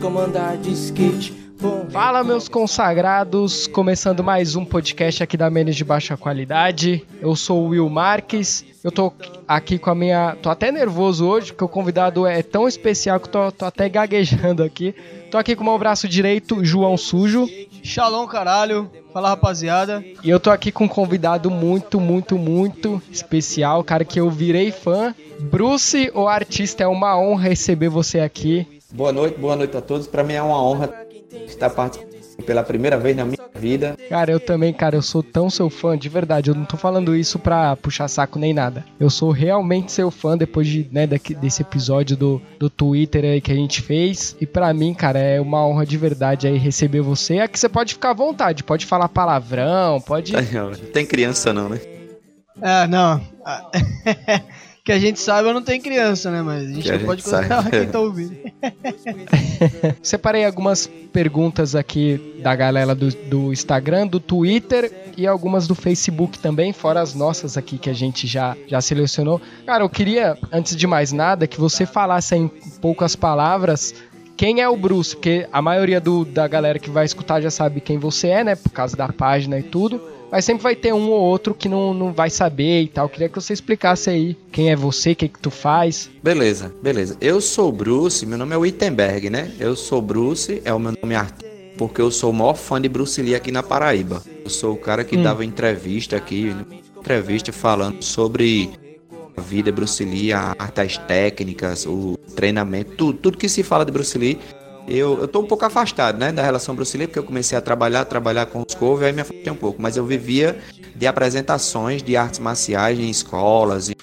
como andar de skate. Fala, meus consagrados! Começando mais um podcast aqui da Menos de Baixa Qualidade. Eu sou o Will Marques. Eu tô aqui com a minha. Tô até nervoso hoje, porque o convidado é tão especial que tô, tô até gaguejando aqui. Tô aqui com o meu braço direito, João Sujo. Shalom, caralho. Fala, rapaziada. E eu tô aqui com um convidado muito, muito, muito especial, cara que eu virei fã. Bruce, o artista, é uma honra receber você aqui. Boa noite, boa noite a todos. Para mim é uma honra estar participando pela primeira vez na minha vida. Cara, eu também, cara, eu sou tão seu fã, de verdade. Eu não tô falando isso pra puxar saco nem nada. Eu sou realmente seu fã depois de, né, desse episódio do, do Twitter aí que a gente fez. E para mim, cara, é uma honra de verdade aí receber você. Aqui você pode ficar à vontade, pode falar palavrão, pode. Não tem criança não, né? Ah, não. que a gente sabe, eu não tenho criança, né? Mas a gente não pode colocar quem tá ouvindo. Separei algumas perguntas aqui da galera do, do Instagram, do Twitter e algumas do Facebook também, fora as nossas aqui que a gente já, já selecionou. Cara, eu queria, antes de mais nada, que você falasse em poucas palavras quem é o Bruce, porque a maioria do, da galera que vai escutar já sabe quem você é, né? Por causa da página e tudo mas sempre vai ter um ou outro que não, não vai saber e tal. Queria que você explicasse aí quem é você, o que, que tu faz. Beleza, beleza. Eu sou Bruce, meu nome é Wittenberg, né? Eu sou Bruce, é o meu nome artístico, porque eu sou o maior fã de Bruce Lee aqui na Paraíba. Eu sou o cara que hum. dava entrevista aqui, entrevista falando sobre a vida Bruce Lee, as técnicas, o treinamento, tudo, tudo que se fala de Bruce Lee eu, eu tô um pouco afastado, né, da relação Bruce Lee, porque eu comecei a trabalhar, trabalhar com os cover, aí me afastei um pouco, mas eu vivia de apresentações de artes marciais em escolas, em,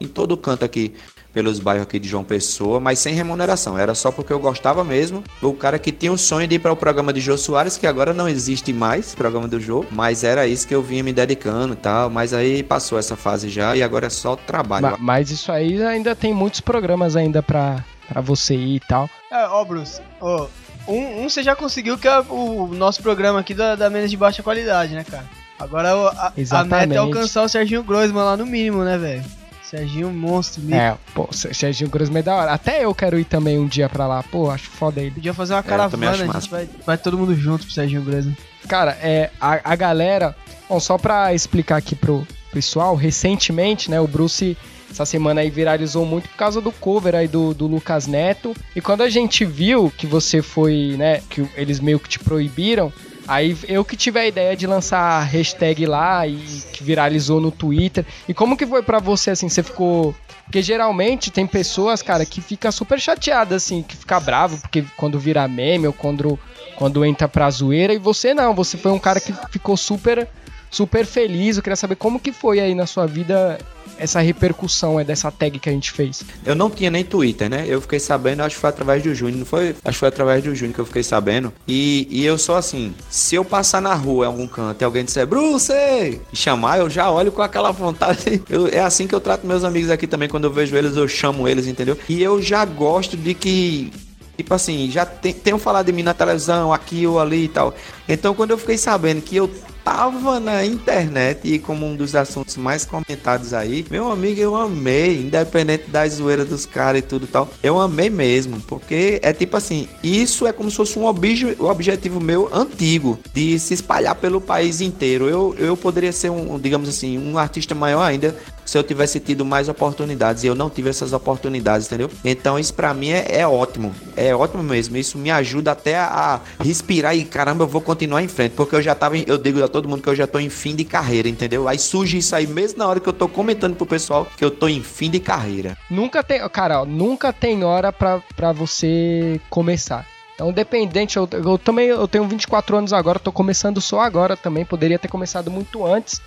em todo canto aqui pelos bairros aqui de João Pessoa, mas sem remuneração. Era só porque eu gostava mesmo. O cara que tinha o sonho de ir para o programa de Jô Soares, que agora não existe mais, programa do Jô, mas era isso que eu vinha me dedicando e tal. Mas aí passou essa fase já e agora é só trabalho. Mas, mas isso aí ainda tem muitos programas ainda para para você ir e tal. É, ó, Bruce, ó, um, um você já conseguiu que é o nosso programa aqui da, da menos de baixa qualidade, né, cara? Agora a, a meta é alcançar o Serginho Groisman lá no mínimo, né, velho? Serginho monstro, mesmo. É, pô, Serginho Groisman é da hora. Até eu quero ir também um dia pra lá. Pô, acho foda ele. Podia fazer uma é, caravana, a gente vai, vai todo mundo junto pro Serginho Groisman. Cara, é, a, a galera... Bom, só pra explicar aqui pro pessoal, recentemente, né, o Bruce essa semana aí viralizou muito por causa do cover aí do, do Lucas Neto. E quando a gente viu que você foi, né, que eles meio que te proibiram, Aí eu que tive a ideia de lançar a hashtag lá e que viralizou no Twitter. E como que foi para você assim? Você ficou porque geralmente tem pessoas, cara, que fica super chateada assim, que fica bravo porque quando vira meme ou quando quando entra pra zoeira e você não, você foi um cara que ficou super super feliz. Eu queria saber como que foi aí na sua vida essa repercussão é dessa tag que a gente fez. Eu não tinha nem Twitter, né? Eu fiquei sabendo, acho que foi através do Júnior, não foi? Acho que foi através do Júnior que eu fiquei sabendo. E, e eu sou assim, se eu passar na rua em algum canto e alguém disser, Bruce, e chamar, eu já olho com aquela vontade. Eu, é assim que eu trato meus amigos aqui também, quando eu vejo eles, eu chamo eles, entendeu? E eu já gosto de que Tipo assim, já tem, tenham falado de mim na televisão, aqui ou ali e tal. Então, quando eu fiquei sabendo que eu tava na internet e como um dos assuntos mais comentados aí, meu amigo, eu amei, independente da zoeira dos caras e tudo tal. Eu amei mesmo, porque é tipo assim, isso é como se fosse um obje, objetivo meu antigo de se espalhar pelo país inteiro. Eu, eu poderia ser um, digamos assim, um artista maior ainda se eu tivesse tido mais oportunidades e eu não tive essas oportunidades, entendeu? Então isso para mim é, é, ótimo, é ótimo mesmo. Isso me ajuda até a, a, respirar e caramba, eu vou continuar em frente, porque eu já tava, eu digo a todo mundo que eu já tô em fim de carreira, entendeu? Aí surge isso aí mesmo na hora que eu tô comentando pro pessoal que eu tô em fim de carreira. Nunca tem, cara, ó, nunca tem hora para você começar. Então, dependente, eu, eu também eu tenho 24 anos agora, tô começando só agora também, poderia ter começado muito antes.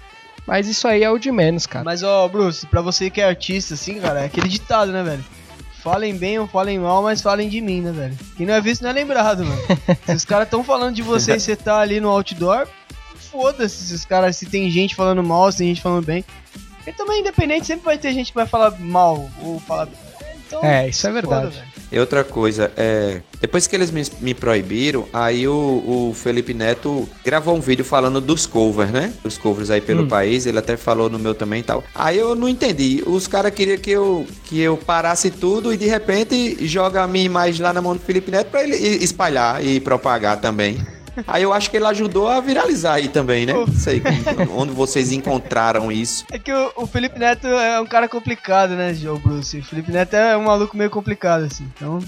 Mas isso aí é o de menos, cara. Mas, ó, Bruce, pra você que é artista, assim, cara, é aquele ditado, né, velho? Falem bem ou falem mal, mas falem de mim, né, velho? Quem não é visto não é lembrado, mano. se os caras tão falando de você e você tá ali no outdoor, foda-se se os caras, se tem gente falando mal, se tem gente falando bem. E também, independente, sempre vai ter gente que vai falar mal ou falar. Então, é, isso é verdade. Foda, E outra coisa, é. Depois que eles me, me proibiram, aí o, o, Felipe Neto gravou um vídeo falando dos covers, né? Dos covers aí pelo hum. país. Ele até falou no meu também e tal. Aí eu não entendi. Os caras queriam que eu, que eu parasse tudo e de repente joga a minha imagem lá na mão do Felipe Neto pra ele espalhar e propagar também. Aí eu acho que ele ajudou a viralizar aí também, né? Não sei onde vocês encontraram isso. É que o, o, Felipe Neto é um cara complicado, né, Joe Bruce? O Felipe Neto é um maluco meio complicado, assim. Então.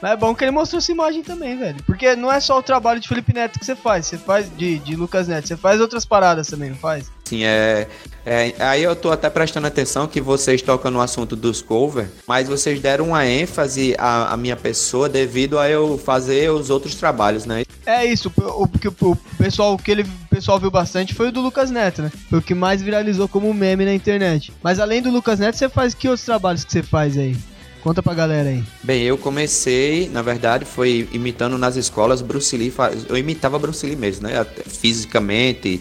Mas é bom que ele mostrou essa imagem também, velho. Porque não é só o trabalho de Felipe Neto que você faz, você faz de, de Lucas Neto, você faz outras paradas também, não faz? Sim, é, é, Aí eu tô até prestando atenção que vocês tocam no assunto dos covers, mas vocês deram uma ênfase à, à, minha pessoa devido a eu fazer os outros trabalhos, né? É isso, o, que o pessoal, o que ele o pessoal viu bastante foi o do Lucas Neto, né? Foi o que mais viralizou como meme na internet. Mas além do Lucas Neto, você faz que outros trabalhos que você faz aí? Conta pra galera aí. Bem, eu comecei, na verdade, foi imitando nas escolas Bruce Lee. Eu imitava Bruce Lee mesmo, né? Fisicamente,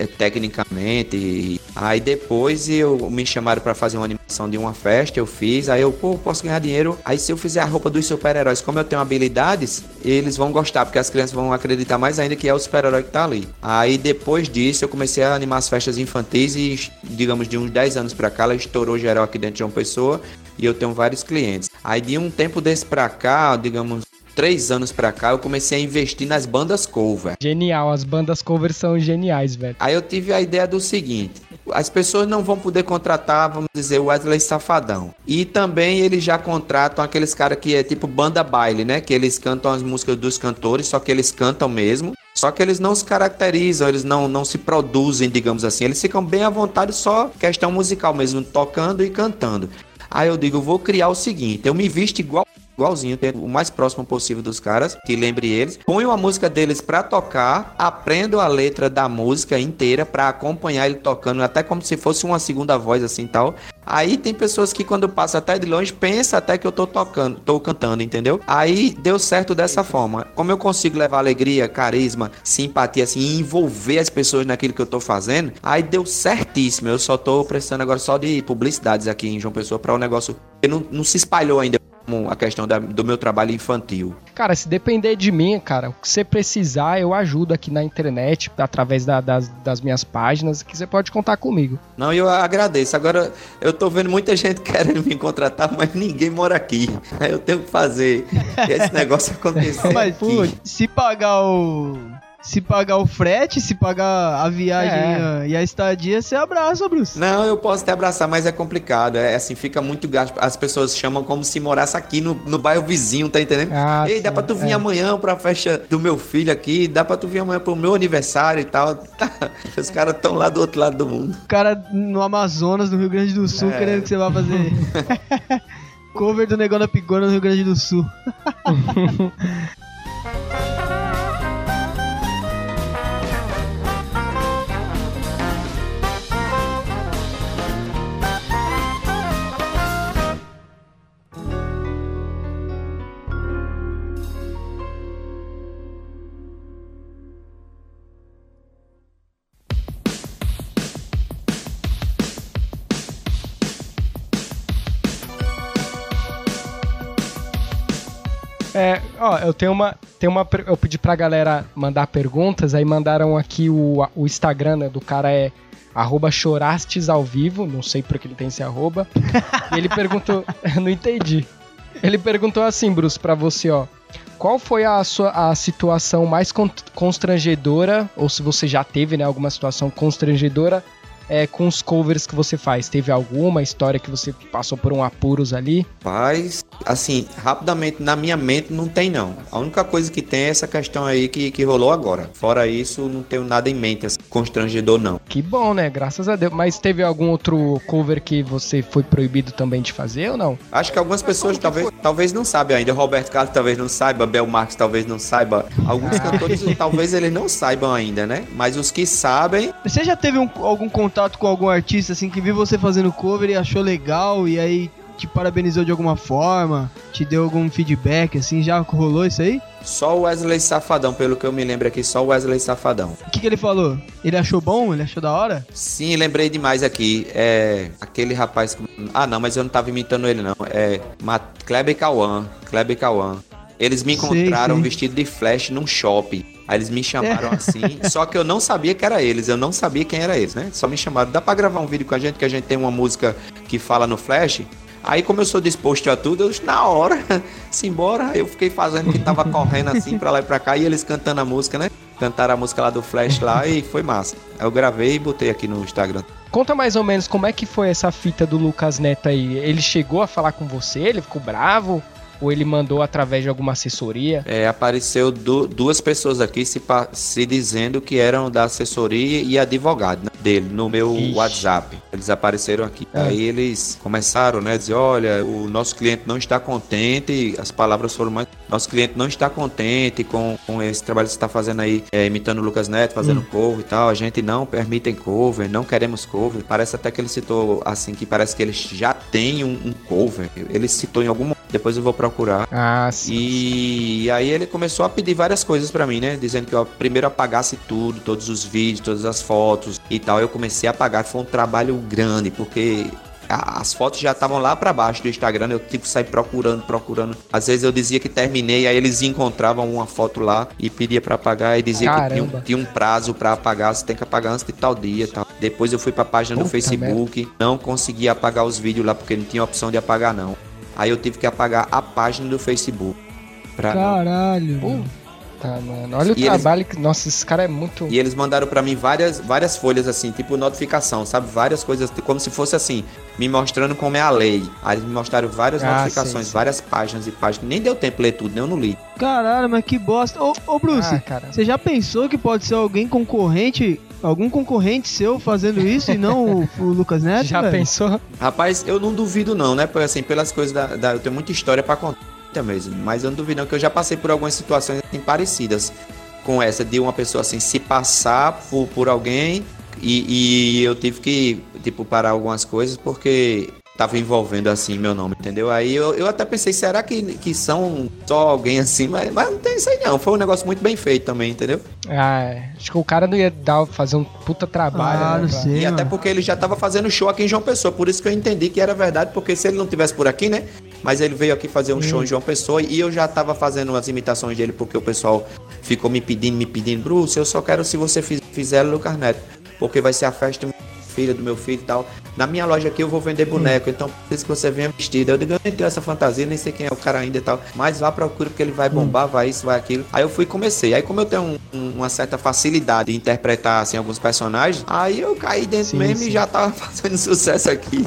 é, tecnicamente. Aí depois eu me chamaram para fazer uma animação de uma festa, eu fiz. Aí eu, pô, posso ganhar dinheiro. Aí se eu fizer a roupa dos super-heróis, como eu tenho habilidades, eles vão gostar, porque as crianças vão acreditar mais ainda que é o super-herói que tá ali. Aí depois disso eu comecei a animar as festas infantis e, digamos, de uns 10 anos para cá, ela estourou geral aqui dentro de uma pessoa e eu tenho vários clientes. Aí de um tempo desse pra cá, digamos, três anos pra cá, eu comecei a investir nas bandas cover. Genial, as bandas cover são geniais, velho. Aí eu tive a ideia do seguinte: as pessoas não vão poder contratar, vamos dizer, o Wesley Safadão. E também eles já contratam aqueles caras que é tipo banda baile, né? Que eles cantam as músicas dos cantores, só que eles cantam mesmo. Só que eles não se caracterizam, eles não, não se produzem, digamos assim. Eles ficam bem à vontade, só questão musical mesmo, tocando e cantando. Aí eu digo, vou criar o seguinte, eu me visto igual igualzinho, o mais próximo possível dos caras, que lembre eles. Ponho a música deles pra tocar, aprendo a letra da música inteira pra acompanhar ele tocando, até como se fosse uma segunda voz assim tal. Aí tem pessoas que quando passa até de longe pensa até que eu tô tocando, tô cantando, entendeu? Aí deu certo dessa forma. Como eu consigo levar alegria, carisma, simpatia assim, envolver as pessoas naquilo que eu tô fazendo, aí deu certíssimo. Eu só tô precisando agora só de publicidades aqui em João Pessoa para o negócio que não, não se espalhou ainda a questão da, do meu trabalho infantil. Cara, se depender de mim, cara, o que você precisar, eu ajudo aqui na internet, através da, das, das minhas páginas, que você pode contar comigo. Não, eu agradeço. Agora, eu tô vendo muita gente querendo me contratar, mas ninguém mora aqui. Aí eu tenho que fazer esse negócio acontecer. mas, pô, se pagar o se pagar o frete, se pagar a viagem é. e a estadia, você abraça, Bruce. Não, eu posso te abraçar, mas é complicado. É assim, fica muito gasto. As pessoas chamam como se morasse aqui no, no bairro vizinho, tá entendendo? Ah, Ei, sim, dá pra tu vir é. amanhã pra festa do meu filho aqui, dá pra tu vir amanhã pro meu aniversário e tal. Tá. Os caras estão lá do outro lado do mundo. O cara no Amazonas, no Rio Grande do Sul, é. querendo que você vá fazer. Cover do Negão da Pigona no Rio Grande do Sul. É, ó, eu tenho uma, tenho uma. Eu pedi pra galera mandar perguntas, aí mandaram aqui o, o Instagram né, do cara é arroba chorastes ao vivo, não sei por que ele tem esse arroba. e ele perguntou, não entendi. Ele perguntou assim, Bruce, pra você, ó. Qual foi a sua a situação mais constrangedora, ou se você já teve, né, alguma situação constrangedora é, com os covers que você faz? Teve alguma história que você passou por um apuros ali? Paz, assim, rapidamente na minha mente não tem não. A única coisa que tem é essa questão aí que, que rolou agora. Fora isso, não tenho nada em mente assim, constrangedor não. Que bom, né? Graças a Deus. Mas teve algum outro cover que você foi proibido também de fazer ou não? Acho que algumas pessoas talvez, talvez não saibam ainda. Roberto Carlos talvez não saiba, Bel Marques talvez não saiba. Alguns ah. cantores talvez eles não saibam ainda, né? Mas os que sabem... Você já teve um, algum contato contato com algum artista assim que viu você fazendo cover e achou legal e aí te parabenizou de alguma forma, te deu algum feedback assim, já rolou isso aí? Só o Wesley Safadão, pelo que eu me lembro aqui, só o Wesley Safadão. O que, que ele falou? Ele achou bom? Ele achou da hora? Sim, lembrei demais aqui. É. Aquele rapaz. que- Ah, não, mas eu não tava imitando ele, não. É. Ma- Kleber Cauã. Kleber Cauã. Eles me Sei, encontraram sei. vestido de flash num shopping. Aí eles me chamaram assim, só que eu não sabia que era eles, eu não sabia quem era eles, né? Só me chamaram, dá pra gravar um vídeo com a gente, que a gente tem uma música que fala no flash? Aí como eu sou disposto a tudo, eu na hora, simbora. Eu fiquei fazendo que tava correndo assim pra lá e pra cá, e eles cantando a música, né? Cantaram a música lá do flash lá e foi massa. Eu gravei e botei aqui no Instagram. Conta mais ou menos como é que foi essa fita do Lucas Neto aí. Ele chegou a falar com você? Ele ficou bravo? Ou ele mandou através de alguma assessoria? É, apareceu du- duas pessoas aqui se, se dizendo que eram da assessoria e advogado né, dele no meu Ixi. WhatsApp. Eles apareceram aqui. Ah. Aí eles começaram, né, dizer, olha, o nosso cliente não está contente, as palavras foram mais, nosso cliente não está contente com, com esse trabalho que você está fazendo aí, é, imitando o Lucas Neto, fazendo cover e tal, a gente não permite cover, não queremos cover. Parece até que ele citou, assim, que parece que ele já tem um, um cover. Ele citou em algum momento, depois eu vou procurar. Ah, sim. E aí ele começou a pedir várias coisas pra mim, né? Dizendo que eu primeiro apagasse tudo, todos os vídeos, todas as fotos e tal. Eu comecei a apagar, foi um trabalho grande, porque a- as fotos já estavam lá pra baixo do Instagram, eu tive que sair procurando, procurando. Às vezes eu dizia que terminei, aí eles encontravam uma foto lá e pedia pra apagar e dizia que tinha, um- Caramba. tinha um prazo pra apagar, você tem que apagar antes de tal dia, tal. Depois eu fui pra página do Puta Facebook, não conseguia apagar os vídeos lá porque não tinha opção de apagar não. Aí eu tive que apagar a página do Facebook. Pra não- Caralho. Puta, mano. Olha o E eles- trabalho que. Nossa, esse cara é muito. E eles mandaram pra mim várias, várias folhas assim, tipo notificação, sabe? Várias coisas, como se fosse assim, me mostrando como é a lei. Aí eles me mostraram várias Ah, notificações, sim, sim. várias páginas e páginas. Nem deu tempo de ler tudo, nem eu não li. Caralho, mas que bosta. Ô, ô Bruce, Ah, cara. você já pensou que pode ser alguém concorrente, algum concorrente seu fazendo isso e não o, o Lucas Neto? Já velho? pensou? Rapaz, eu não duvido não, né? Porque assim, pelas coisas da, da- eu tenho muita história pra contar mesmo, mas eu não duvido não que eu já passei por algumas situações assim, parecidas com essa de uma pessoa assim se passar por, por alguém e, e eu tive que tipo parar algumas coisas porque tava envolvendo assim meu nome, entendeu? Aí eu, eu até pensei, será que, que são só alguém assim? Mas, mas não tem isso aí não, foi um negócio muito bem feito também, entendeu? Ah, é. acho que o cara não ia dar, fazer um puta trabalho. Ah, né, não pra- sei. E até mano. porque ele já tava fazendo show aqui em João Pessoa, por isso que eu entendi que era verdade, porque se ele não tivesse por aqui, né? Mas ele veio aqui fazer um show em João Pessoa e eu já tava fazendo as imitações dele, porque o pessoal ficou me pedindo, me pedindo, Bruce, eu só quero se você fiz- fizer Lucas Neto, porque vai ser a festa do meu filho, do meu filho e tal. Na minha loja aqui eu vou vender boneco, então preciso que você venha vestido. Eu digo, eu nem tenho essa fantasia, nem sei quem é o cara ainda e tal. Mas vá procura porque ele vai bombar, vai isso, vai aquilo. Aí eu fui e comecei. Aí como eu tenho um- um- uma certa facilidade de interpretar assim, alguns personagens, aí eu caí dentro Sim, mesmo sim. e já tava fazendo sucesso aqui.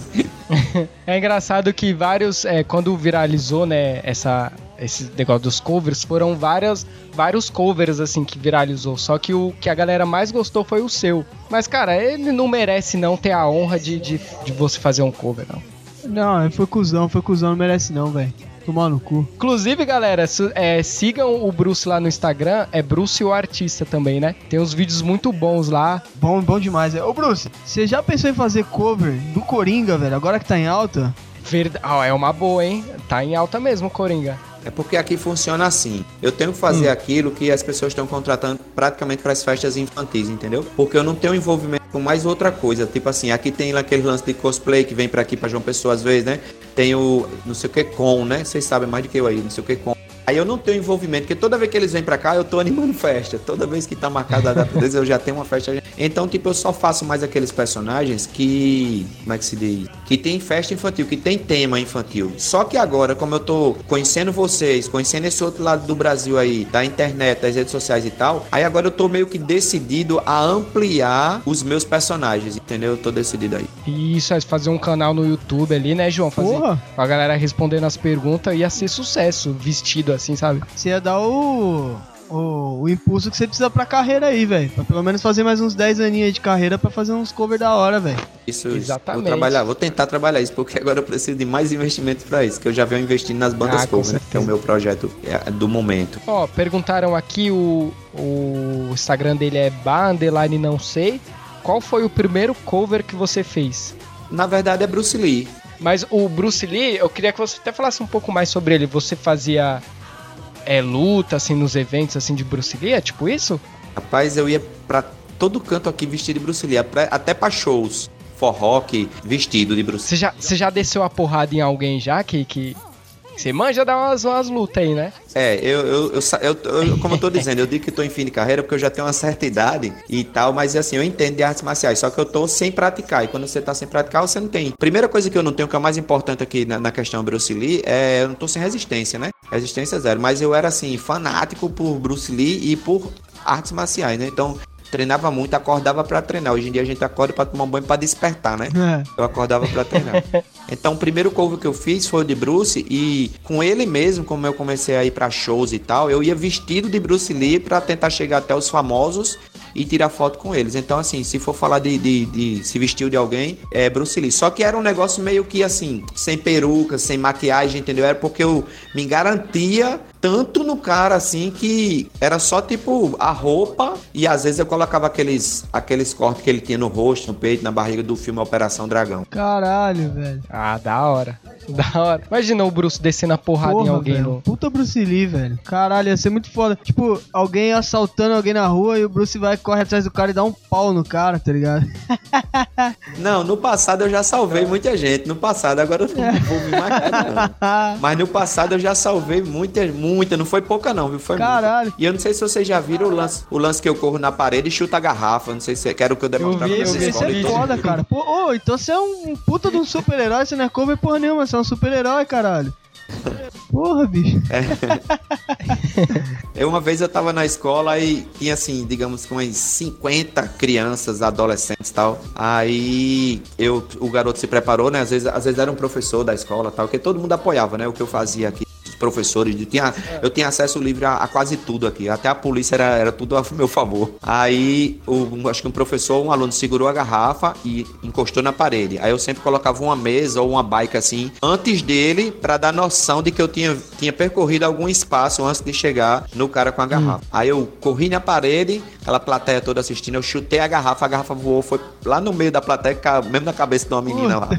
É engraçado que vários, é, quando viralizou, né, essa, esse negócio dos covers, foram várias, vários covers, assim, que viralizou. Só que o que a galera mais gostou foi o seu. Mas, cara, ele não merece não ter a honra de, de, de você fazer um cover, não. Não, foi cuzão, foi cuzão, não merece não, velho. Tomar no cu. Inclusive, galera, su- é, sigam o Bruce lá no Instagram, é Bruce o Artista também, né? Tem uns vídeos muito bons lá. Bom, bom demais, velho. Ô Bruce, você já pensou em fazer cover do Coringa, velho? Agora que tá em alta? Verda- Ah, é uma boa, hein? Tá em alta mesmo, Coringa. É porque aqui funciona assim. Eu tenho que fazer aquilo que as pessoas estão contratando praticamente para as festas infantis, entendeu? Porque eu não tenho envolvimento com mais outra coisa. Tipo assim, aqui tem aquele lance de cosplay que vem para aqui para João Pessoa às vezes, né? Tem o não sei o que com, né? Vocês sabem mais do que eu aí, não sei o que com. Aí eu não tenho envolvimento, porque toda vez que eles vêm pra cá, eu tô animando festa. Toda vez que tá marcada a data deles, eu já tenho uma festa. Então, tipo, eu só faço mais aqueles personagens que. Como é que se diz? Que tem festa infantil, que tem tema infantil. Só que agora, como eu tô conhecendo vocês, conhecendo esse outro lado do Brasil aí, da internet, das redes sociais e tal, aí agora eu tô meio que decidido a ampliar os meus personagens, entendeu? Eu tô decidido aí. E isso é fazer um canal no YouTube ali, né, João? Fazer Porra! a galera respondendo as perguntas ia ser sucesso, vestido assim, sabe? Você ia dar o, o, o impulso que você precisa pra carreira aí, velho. Pra pelo menos fazer mais uns 10 aninhos aí de carreira pra fazer uns cover da hora, velho. Isso. Exatamente. Vou trabalhar, vou tentar trabalhar isso, porque agora eu preciso de mais investimento pra isso, que eu já venho investindo nas bandas Ah, cover, né? Que é o meu projeto é, do momento. Ó, perguntaram aqui, o, o Instagram dele é bar, underline não sei. Qual foi o primeiro cover que você fez? Na verdade é Bruce Lee. Mas o Bruce Lee, eu queria que você até falasse um pouco mais sobre ele. Você fazia é, luta, assim, nos eventos, assim, de Bruce Lee? É tipo isso? Rapaz, eu ia pra todo canto aqui vestido de Bruce Lee, até pra shows. Forró que vestido de Bruce Lee. Você já, você já desceu a porrada em alguém já que, que, você manja dar umas, umas lutas aí, né? É, eu, eu, eu, eu, como eu tô dizendo, eu digo que tô em fim de carreira porque eu já tenho uma certa idade e tal, mas assim, eu entendo de artes marciais, só que eu tô sem praticar. E quando você tá sem praticar, você não tem. Primeira coisa que eu não tenho, que é o mais importante aqui na, na questão Bruce Lee, é eu não tô sem resistência, né? Resistência zero. Mas eu era assim, fanático por Bruce Lee e por artes marciais, né? Então, treinava muito, acordava para treinar. Hoje em dia a gente acorda para tomar um banho para despertar, né? É. Eu acordava para treinar. Então, o primeiro cover que eu fiz foi o de Bruce e com ele mesmo, como eu comecei a ir para shows e tal, eu ia vestido de Bruce Lee para tentar chegar até os famosos e tirar foto com eles. Então, assim, se for falar de, de, de, se vestir de alguém, é Bruce Lee. Só que era um negócio meio que assim, sem peruca, sem maquiagem, entendeu? Era porque eu me garantia tanto no cara assim que era só tipo a roupa e às vezes eu colocava aqueles aqueles cortes que ele tinha no rosto, no peito, na barriga do filme Operação Dragão. Caralho, velho. Ah, da hora. Da hora. Imagina o Bruce descendo a porrada Porra, em alguém. Velho, no... Puta Bruce Lee, velho. Caralho, ia ser muito foda. Tipo, alguém assaltando alguém na rua e o Bruce vai, corre atrás do cara e dá um pau no cara, tá ligado? não, no passado eu já salvei muita gente. No passado, agora eu não vou me matar, não. Mas no passado eu já salvei muita, muita. Não foi pouca, não, viu? Foi Caralho. Muita. E eu não sei se vocês já viram o lance, o lance que eu corro na parede e chuta a garrafa. Não sei se quero que eu demonstrar pra vocês. Isso é foda, cara. Pô, oh, então você é um puta de um super-herói, você não é cover porra nenhuma, um super-herói, caralho. Porra, bicho. É. uma vez eu tava na escola e tinha assim, digamos que umas 50 crianças, adolescentes e tal. Aí eu, o garoto se preparou, né? Às vezes, às vezes era um professor da escola tal, que todo mundo apoiava, né? O que eu fazia aqui professores, eu tinha, eu tinha acesso livre a, a, quase tudo aqui, até a polícia era, era tudo a meu favor. Aí, o, acho que um professor, um aluno segurou a garrafa e encostou na parede. Aí eu sempre colocava uma mesa ou uma bike assim, antes dele, para dar noção de que eu tinha, tinha percorrido algum espaço antes de chegar no cara com a garrafa. Hum. Aí eu corri na parede, aquela plateia toda assistindo, eu chutei a garrafa, a garrafa voou, foi lá no meio da plateia, mesmo na cabeça de uma menina lá.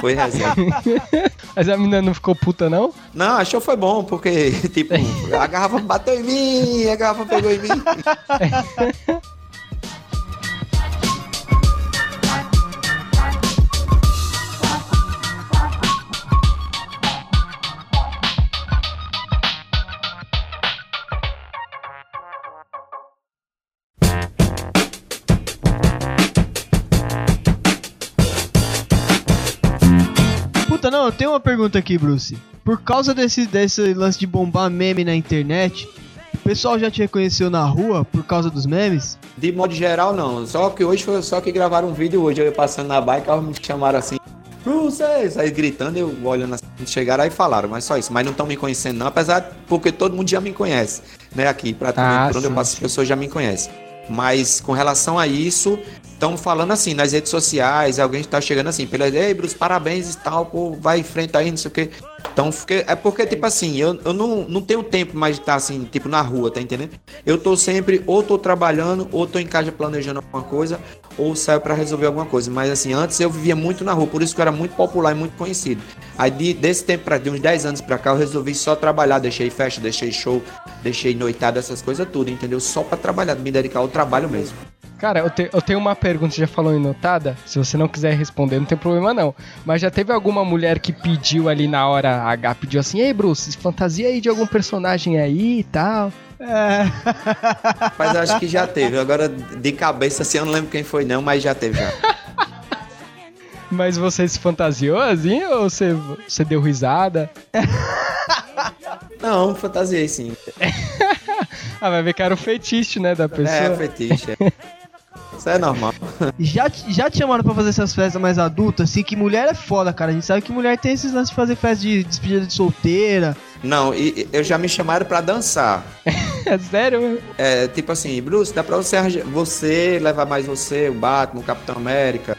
Foi resenha. Mas a menina não ficou puta, não? Não, achou foi bom, porque, tipo, a garrafa bateu em mim, a garrafa pegou em mim. não, eu tenho uma pergunta aqui, Bruce. Por causa desse, desse lance de bombar meme na internet, o pessoal já te reconheceu na rua por causa dos memes? De modo geral, não. Só que hoje foi só que gravaram um vídeo hoje, eu passando na bike, eles me chamaram assim. Bruce, aí gritando, eu olhando assim, chegaram aí e falaram, mas só isso. Mas não estão me conhecendo não, apesar porque todo mundo já me conhece, né? Aqui, praticamente, ah, por onde sim, eu passo, as pessoas já me conhecem. Mas com relação a isso, estão falando assim nas redes sociais, alguém está chegando assim, pela ei, Bruce, parabéns e tal, pô, vai em frente aí, não sei o quê. Então, é porque, tipo assim, eu, eu não, não tenho tempo mais de estar assim, tipo, na rua, tá entendendo? Eu tô sempre, ou tô trabalhando, ou tô em casa planejando alguma coisa, ou saio para resolver alguma coisa. Mas assim, antes eu vivia muito na rua, por isso que eu era muito popular e muito conhecido. Aí de, desse tempo pra de uns 10 anos pra cá, eu resolvi só trabalhar, deixei festa, deixei show, deixei noitada, essas coisas tudo, entendeu? Só para trabalhar, me dedicar ao trabalho mesmo. Cara, eu, te, eu tenho uma pergunta, já falou em notada? Se você não quiser responder, não tem problema não. Mas já teve alguma mulher que pediu ali na hora H, pediu assim, ei Bruce, fantasia aí de algum personagem aí e tal? É. Mas acho que já teve. Agora, de cabeça assim, eu não lembro quem foi não, mas já teve já. Mas você se fantasiou assim ou você, você deu risada? Não, fantasiei sim. ah, vai ver que era o fetiche, né, da pessoa. É, fetiche. É. Isso é normal. Já, já te chamaram pra fazer essas festas mais adultas, assim, que mulher é foda, cara. A gente sabe que mulher tem esses lances de fazer festa de despedida de solteira. Não, e, eu já me chamaram pra dançar. é sério? É, tipo assim, Bruce, dá pra você, você levar mais você, o Batman, o Capitão América,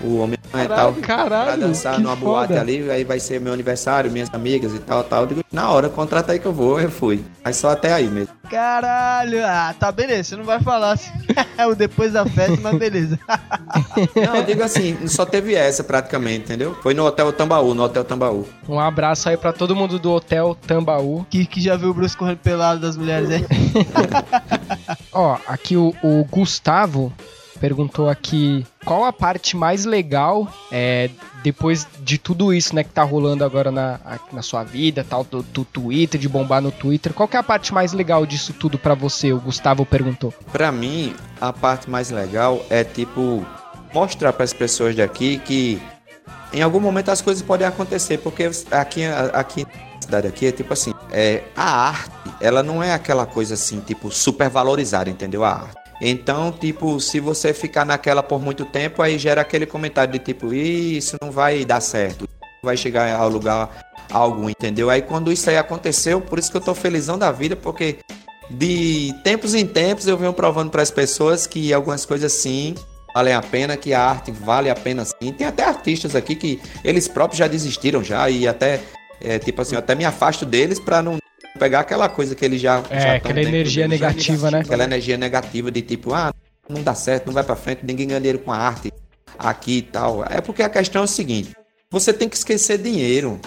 o Homem e tal. Caralho, Pra dançar numa boate foda. ali, aí vai ser meu aniversário, minhas amigas e tal, tal. Eu digo, na hora, contrata aí que eu vou, eu fui. Mas só até aí mesmo. Caralho, ah, tá beleza, você não vai falar assim. o depois da festa, mas beleza. Não, eu digo assim, só teve essa praticamente, entendeu? Foi no Hotel Tambaú, no Hotel Tambaú. Um abraço aí pra todo mundo do Hotel Tambaú. que, que já viu o Bruce correndo pelado das mulheres aí. Ó, aqui o, o Gustavo perguntou aqui qual a parte mais legal é, depois de tudo isso, né, que tá rolando agora na, na sua vida, tal, do, do Twitter, de bombar no Twitter. Qual que é a parte mais legal disso tudo pra você? O Gustavo perguntou. Pra mim, a parte mais legal é tipo mostrar para as pessoas daqui que em algum momento as coisas podem acontecer, porque aqui aqui cidade aqui é tipo assim, é a arte, ela não é aquela coisa assim, tipo super valorizada, entendeu? A arte. Então, tipo, se você ficar naquela por muito tempo, aí gera aquele comentário de tipo, "Ih, isso não vai dar certo, vai chegar ao lugar algum, entendeu? Aí quando isso aí aconteceu, por isso que eu tô felizão da vida, porque de tempos em tempos eu venho provando para as pessoas que algumas coisas sim valem a pena, que a arte vale a pena sim. Tem até artistas aqui que eles próprios já desistiram já e até é, tipo assim, eu até me afasto deles para não pegar aquela coisa que eles já É, já aquela energia negativa, né? Aquela energia negativa de tipo, ah, não dá certo, não vai para frente, ninguém ganha dinheiro com a arte aqui e tal. É porque a questão é o seguinte, você tem que esquecer dinheiro.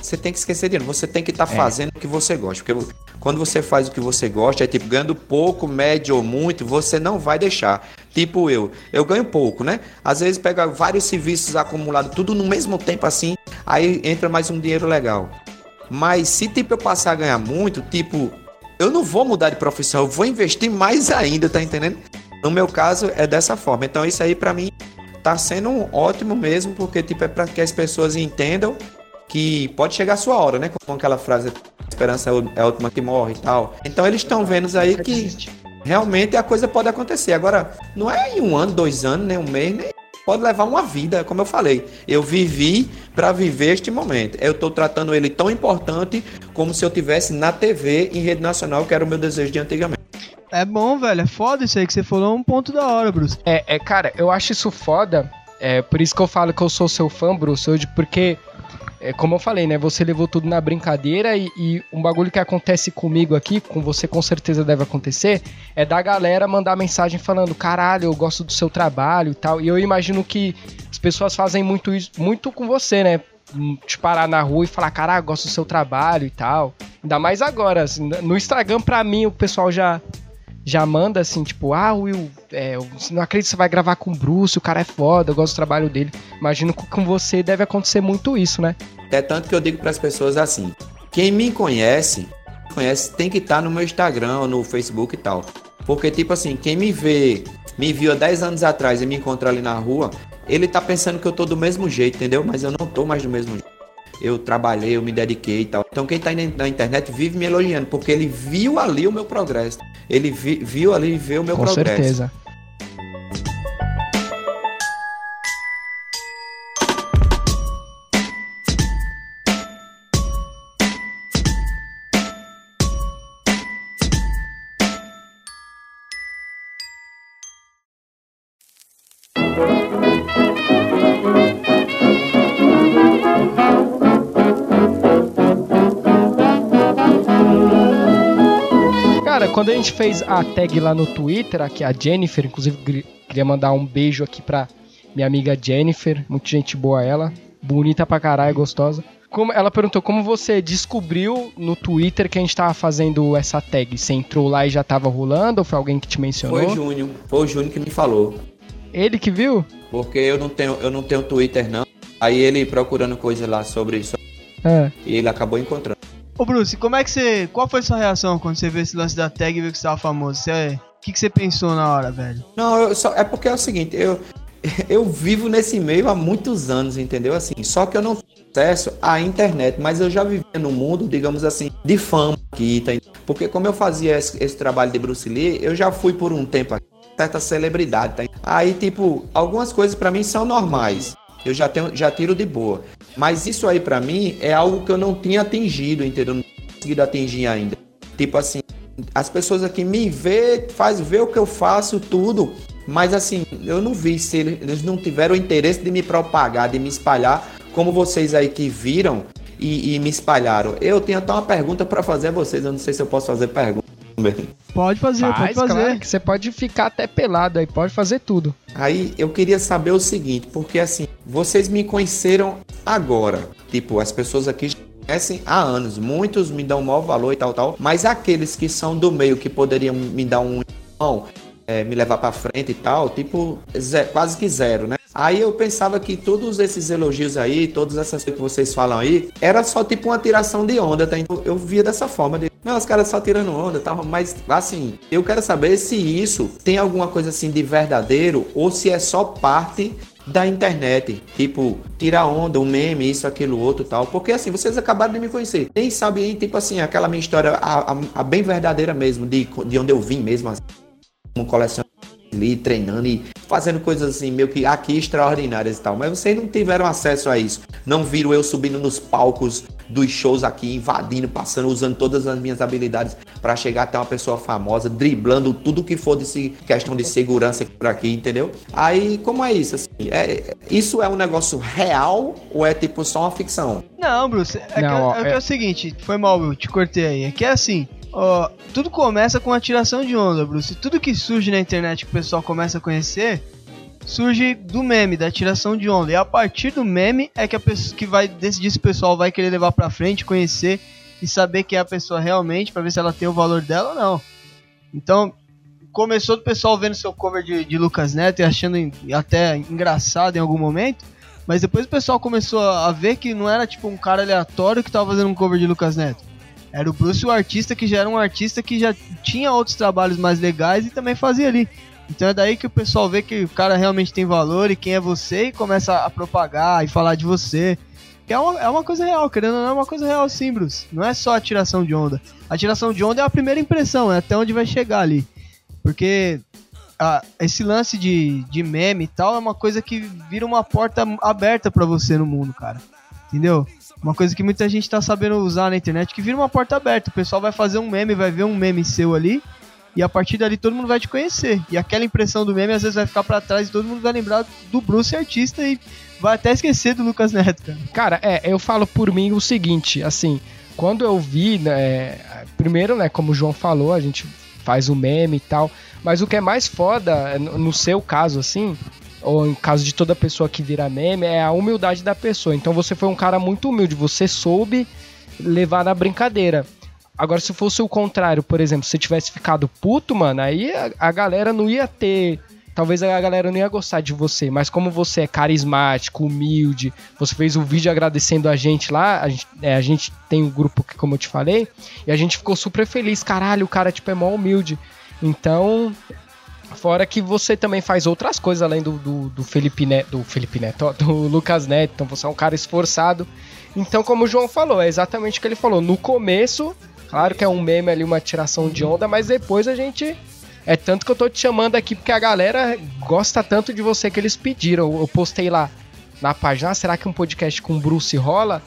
Você tem que esquecer dinheiro, você tem que estar fazendo o que você gosta. Porque quando você faz o que você gosta, é tipo, ganhando pouco, médio ou muito, você não vai deixar. Tipo eu, eu ganho pouco, né? Às vezes pega vários serviços acumulados, tudo no mesmo tempo assim, aí entra mais um dinheiro legal. Mas se tipo eu passar a ganhar muito, tipo, eu não vou mudar de profissão, eu vou investir mais ainda, tá entendendo? No meu caso é dessa forma. Então isso aí pra mim tá sendo um ótimo mesmo, porque tipo é para que as pessoas entendam que pode chegar a sua hora, né? Com aquela frase esperança é a última que morre e tal. Então eles estão vendo aí que realmente a coisa pode acontecer. Agora, não é em um ano, dois anos, nem um mês, nem pode levar uma vida, como eu falei. Eu vivi para viver este momento. Eu estou tratando ele tão importante como se eu tivesse na TV em rede nacional, que era o meu desejo de antigamente. É bom, velho. É foda isso aí que você falou, é um ponto da hora, Bruce. É, é, cara, eu acho isso foda. É por isso que eu falo que eu sou seu fã, Bruce, hoje, porque, é, como eu falei, né? Você levou tudo na brincadeira e, e um bagulho que acontece comigo aqui, com você com certeza deve acontecer, é da galera mandar mensagem falando: caralho, eu gosto do seu trabalho e tal. E eu imagino que as pessoas fazem muito isso, muito com você, né? Hum, Te parar na rua e falar, caralho, gosto do seu trabalho e tal. Ainda mais agora, assim, no Instagram, pra mim, o pessoal já já manda assim, tipo, ah, Will, é, não acredito que você vai gravar com o Bruce, o cara é foda, eu gosto do trabalho dele. Imagino que com você deve acontecer muito isso, né? É tanto que eu digo para as pessoas assim: quem me conhece, conhece tem que estar no meu Instagram no Facebook e tal. Porque, tipo assim, quem me vê, me viu há 10 anos atrás e me encontra ali na rua, ele tá pensando que eu tô do mesmo jeito, entendeu? Mas eu não tô mais do mesmo jeito. Eu trabalhei, eu me dediquei e tal. Então quem tá aí na internet vive me elogiando, porque ele viu ali o meu progresso. Ele vi- viu ali e vê o meu com progresso. certeza. Quando a gente fez a tag lá no Twitter, aqui a Jennifer, inclusive queria mandar um beijo aqui pra minha amiga Jennifer, muito gente boa ela, bonita pra caralho, gostosa. Como, ela perguntou como você descobriu no Twitter que a gente tava fazendo essa tag. Você entrou lá e já tava rolando ou foi alguém que te mencionou? Foi o Júnior, foi o Júnior que me falou. Ele que viu? Porque eu não tenho, eu não tenho Twitter não. Aí ele procurando coisa lá sobre isso É. e ele acabou encontrando. Ô, Bruce, como é que você. Qual foi sua reação quando você viu esse lance da tag e viu que você tava famoso? Você, o que, que você pensou na hora, velho? Não, eu só, é porque é o seguinte, eu, eu vivo nesse meio há muitos anos, entendeu? Assim, só que eu não tenho acesso à internet, mas eu já vivia no mundo, digamos assim, de fama aqui, tá? Porque como eu fazia esse, esse trabalho de Bruce Lee, eu já fui por um tempo aqui, certa celebridade, tá? Aí, tipo, algumas coisas pra mim são normais. Eu já tenho, já tiro de boa. Mas isso aí pra mim é algo que eu não tinha atingido, entendeu? Não tinha conseguido atingir ainda. Tipo assim, as pessoas aqui me vê, faz ver o que eu faço, tudo. Mas assim, eu não vi se eles não tiveram interesse de me propagar, de me espalhar, como vocês aí que viram e, e me espalharam. Eu tenho até uma pergunta para fazer a vocês, eu não sei se eu posso fazer pergunta. Pode fazer, Faz, pode fazer. claro que você pode ficar até pelado aí, pode fazer tudo. Aí eu queria saber o seguinte, porque assim, vocês me conheceram agora. Tipo, as pessoas aqui já conhecem há anos. Muitos me dão maior valor e tal, tal. Mas aqueles que são do meio, que poderiam me dar um irmão, é, me levar para frente e tal, tipo, zero, quase que zero, né? Aí eu pensava que todos esses elogios aí, todas essas coisas que vocês falam aí, era só tipo uma tiração de onda, tá? Então, eu via dessa forma. De, não, os caras só tirando onda, tal, mas assim, eu quero saber se isso tem alguma coisa assim de verdadeiro ou se é só parte da internet, tipo, tirar onda, um meme, isso, aquilo, outro tal. Porque assim, vocês acabaram de me conhecer. Nem sabem, tipo assim, aquela minha história, a, a, a bem verdadeira mesmo, de, de onde eu vim mesmo, assim, como colecionador ali treinando e fazendo coisas assim, meio que aqui extraordinárias e tal. Mas vocês não tiveram acesso a isso. Não viram eu subindo nos palcos dos shows aqui, invadindo, passando, usando todas as minhas habilidades para chegar até uma pessoa famosa, driblando tudo que for de questão de segurança por aqui, entendeu? Aí, como é isso? Assim, é, isso é um negócio real ou é tipo só uma ficção? Não, Bruce, é, Não, que, ó, é, que é- é o seguinte, foi mal, eu te cortei aí. É que é assim, ó, tudo começa com a tiração de onda, Bruce. Tudo que surge na internet que o pessoal começa a conhecer, surge do meme, da tiração de onda. E a partir do meme é que a pessoa que vai decidir se o pessoal vai querer levar pra frente, conhecer e saber quem é a pessoa realmente, pra ver se ela tem o valor dela ou não. Então, começou do pessoal vendo seu cover de, de Lucas Neto e achando até engraçado em algum momento. Mas depois o pessoal começou a ver que não era tipo um cara aleatório que tava fazendo um cover de Lucas Neto. Era o Bruce, o artista, que já era um artista que já tinha outros trabalhos mais legais e também fazia ali. Então é daí que o pessoal vê que o cara realmente tem valor e quem é você e começa a propagar e falar de você. É uma, é uma coisa real, querendo ou não, é uma coisa real sim, Bruce. Não é só a tiração de onda. A tiração de onda é a primeira impressão, é até onde vai chegar ali. Porque esse lance de, de meme e tal é uma coisa que vira uma porta aberta pra você no mundo, cara. Entendeu? Uma coisa que muita gente tá sabendo usar na internet que vira uma porta aberta. O pessoal vai fazer um meme, vai ver um meme seu ali. E a partir dali todo mundo vai te conhecer. E aquela impressão do meme às vezes vai ficar pra trás e todo mundo vai lembrar do Bruce artista e vai até esquecer do Lucas Neto, cara. Cara, é, eu falo por mim o seguinte, assim, quando eu vi, né, primeiro, né, como o João falou, a gente faz o meme e tal, mas o que é mais foda, é, no seu caso, assim, ou em caso de toda pessoa que vira meme, é a humildade da pessoa. Então você foi um cara muito humilde, você soube levar na brincadeira. Agora, se fosse o contrário, por exemplo, se tivesse ficado puto, mano, aí a, a galera não ia ter. Talvez a galera não ia gostar de você, mas como você é carismático, humilde, você fez um vídeo agradecendo a gente lá, a gente, é, a gente tem um grupo que, como eu te falei, e a gente ficou super feliz. Caralho, o cara, tipo, é mó humilde. Então, Fora que você também faz outras coisas além do, do, do Felipe Neto, do Felipe Neto, do Lucas Neto, então você é um cara esforçado. Então, como o João falou, é exatamente o que ele falou. No começo, claro que é um meme ali, uma tiração de onda, mas depois a gente. É tanto que eu tô te chamando aqui porque a galera gosta tanto de você que eles pediram. Eu postei lá na página, ah, será que um podcast com o Bruce rola?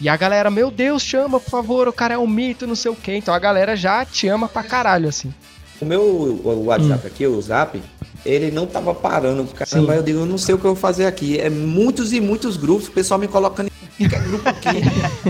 E a galera, meu Deus, chama, por favor, o cara é um mito, não sei o quê. Então a galera já te ama pra caralho, assim. O meu o WhatsApp aqui, o Zap, ele não tava parando. Caramba, Sim. eu digo, eu não sei o que eu vou fazer aqui. É muitos e muitos grupos, o pessoal me colocando é grupo aqui.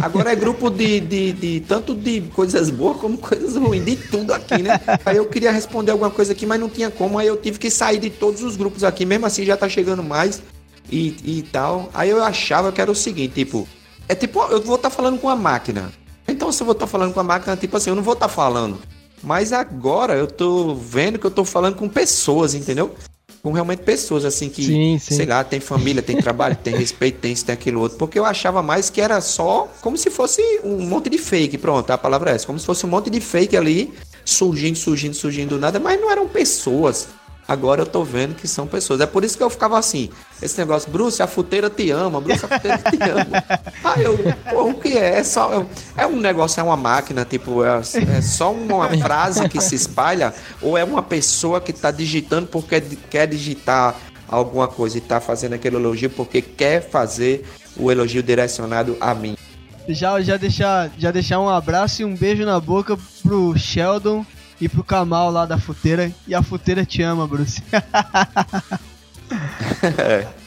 Agora é grupo de, de, de tanto de coisas boas como coisas ruins, de tudo aqui, né? Aí eu queria responder alguma coisa aqui, mas não tinha como. Aí eu tive que sair de todos os grupos aqui, mesmo assim já tá chegando mais e, e tal. Aí eu achava que era o seguinte, tipo, é tipo, eu vou estar falando com a máquina. Então se eu vou estar falando com a máquina, tipo assim, eu não vou estar falando. Mas agora eu tô vendo que eu tô falando com pessoas, entendeu? Com realmente pessoas, assim, que, Sim, sim. sei lá, tem família, tem trabalho, tem respeito, tem isso, tem aquilo outro. Porque eu achava mais que era só como se fosse um monte de fake. Pronto, a palavra é essa. Como se fosse um monte de fake ali, surgindo, surgindo, surgindo do nada, mas não eram pessoas. Agora eu tô vendo que são pessoas. É por isso que eu ficava assim. Esse negócio, Bruce, a futeira te ama, Bruce, a futeira te ama. Ah, eu, pô, o que é? É só. É um negócio, é uma máquina, tipo, é, é só uma frase que se espalha, ou é uma pessoa que tá digitando porque quer digitar alguma coisa e tá fazendo aquele elogio porque quer fazer o elogio direcionado a mim. Já, já, deixar, já deixar um abraço e um beijo na boca pro Sheldon e pro Kamal lá da futeira. E a futeira te ama, Bruce.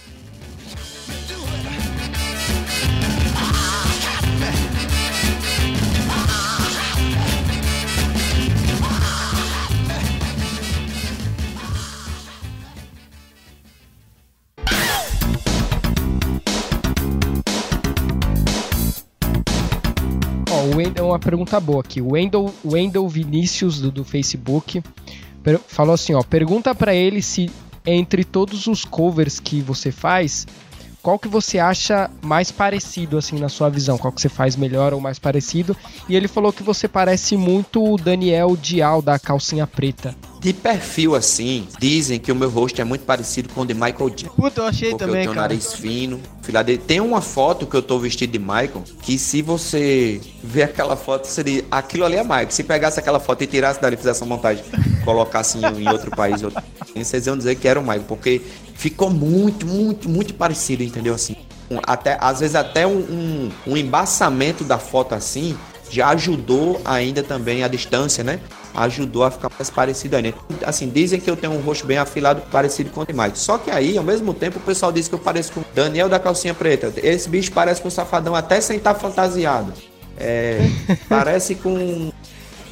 pergunta boa aqui. O Wendel, Wendel Vinícius do, do Facebook falou assim, ó, pergunta pra ele se entre todos os covers que você faz, qual que você acha mais parecido assim na sua visão? Qual que você faz melhor ou mais parecido? E ele falou que você parece muito o Daniel Dial da calcinha preta. De perfil assim, dizem que o meu rosto é muito parecido com o de Michael Jackson. Puta, eu achei Porque eu também, tenho o cara. nariz fino, filado dele. Tem uma foto que eu tô vestido de Michael, que se você ver aquela foto, seria. Aquilo ali é Michael. Se pegasse aquela foto e tirasse dali, fizesse uma montagem, colocasse em, em outro país, outro... vocês iam dizer que era o Michael, porque ficou muito, muito, muito parecido, entendeu? Assim. Até, às vezes até um, um, um embaçamento da foto assim já ajudou ainda também a distância, né? Ajudou a ficar mais parecido ainda. Assim, dizem que eu tenho um rosto bem afilado, parecido com o de Mike. Só que aí, ao mesmo tempo, o pessoal diz que eu pareço com o Daniel da calcinha preta. Esse bicho parece com o safadão até sem estar fantasiado. É, parece com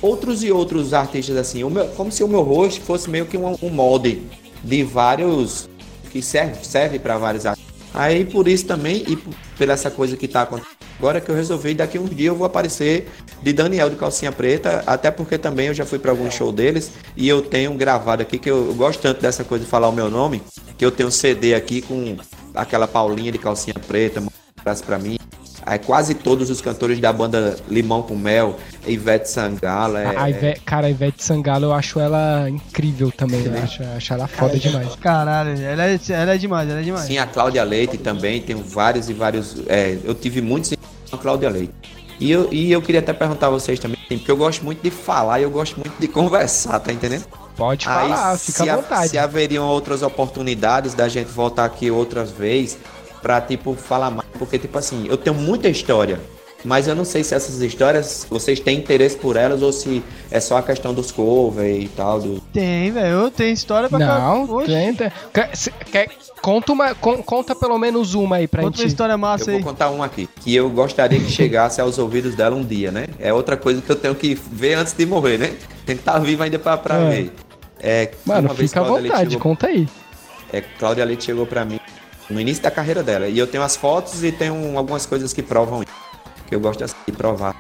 outros e outros artistas assim. O meu- como se o meu rosto fosse meio que um, um molde de vários que serve, serve para vários artistas. Aí por isso também e por, pela essa coisa que tá acontecendo agora que eu resolvi daqui um dia eu vou aparecer de Daniel de calcinha preta, até porque também eu já fui para algum show deles e eu tenho gravado aqui que eu, eu gosto tanto dessa coisa de falar o meu nome, que eu tenho um CD aqui com aquela Paulinha de calcinha preta, um abraço para mim. Aí quase todos os cantores da banda Limão com Mel, Ivete Sangalo, é, A Ive- cara, a Ivete Sangalo, eu acho ela incrível também. Eu acho, acho ela foda demais. Caralho, ela é, ela é demais, ela é demais. Sim, a Cláudia Leite também, tenho vários e vários. é, eu tive muitos Cláudia Leite. E eu, e eu queria até perguntar a vocês também, assim, porque eu gosto muito de falar e eu gosto muito de conversar, tá entendendo? Pode falar, fica se, à vontade. se haveriam outras oportunidades da gente voltar aqui outras vezes pra, tipo, falar mais. Porque, tipo assim, eu tenho muita história. Mas eu não sei se essas histórias, vocês têm interesse por elas ou se é só a questão dos covers e tal. Do... Tem, velho. Eu tenho história pra Não, Oxe, tem, tem. Quer- quer- conta, uma, con- conta pelo menos uma aí pra Conta uma gente. história Eu massa vou aí. contar uma aqui, que eu gostaria que chegasse aos ouvidos dela um dia, né? É outra coisa que eu tenho que ver antes de morrer, né? Tem que estar vivo ainda pra, pra É. ver. É, Mano, uma vez fica à vontade, chegou- conta aí. é, Cláudia Leite chegou pra mim no início da carreira dela. E eu tenho as fotos e tenho algumas coisas que provam isso. Eu gosto assim, de provar.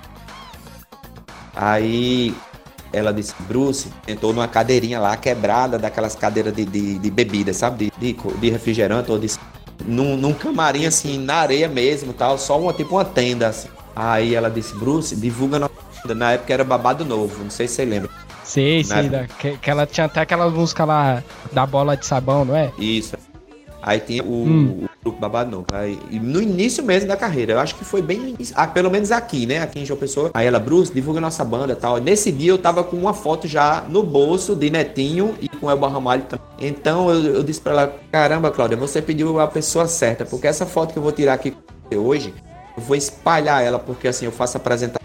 Aí ela disse, Bruce, sentou numa cadeirinha lá quebrada, daquelas cadeiras de, de, de bebida, sabe? De, de, de refrigerante ou de. Num, num camarim assim, na areia mesmo tal, só uma tipo uma tenda assim. Aí ela disse, Bruce, divulga tenda. Na época era babado novo, não sei se você lembra. Sei, sei. Da, que, que ela tinha até aquela música lá da bola de sabão, não é? Isso. Aí tinha o, Hum. O grupo Babado Novo. Aí, e no início mesmo da carreira, eu acho que foi bem ah, pelo menos aqui, né? Aqui em João Pessoa. Aí ela, Bruce, divulga nossa banda tal. Nesse dia eu tava com uma foto já no bolso de Netinho e com Elba Ramalho também. Então eu, eu disse pra ela, caramba, Cláudia, você pediu a pessoa certa, porque essa foto que eu vou tirar aqui hoje, eu vou espalhar ela, porque assim, eu faço apresentação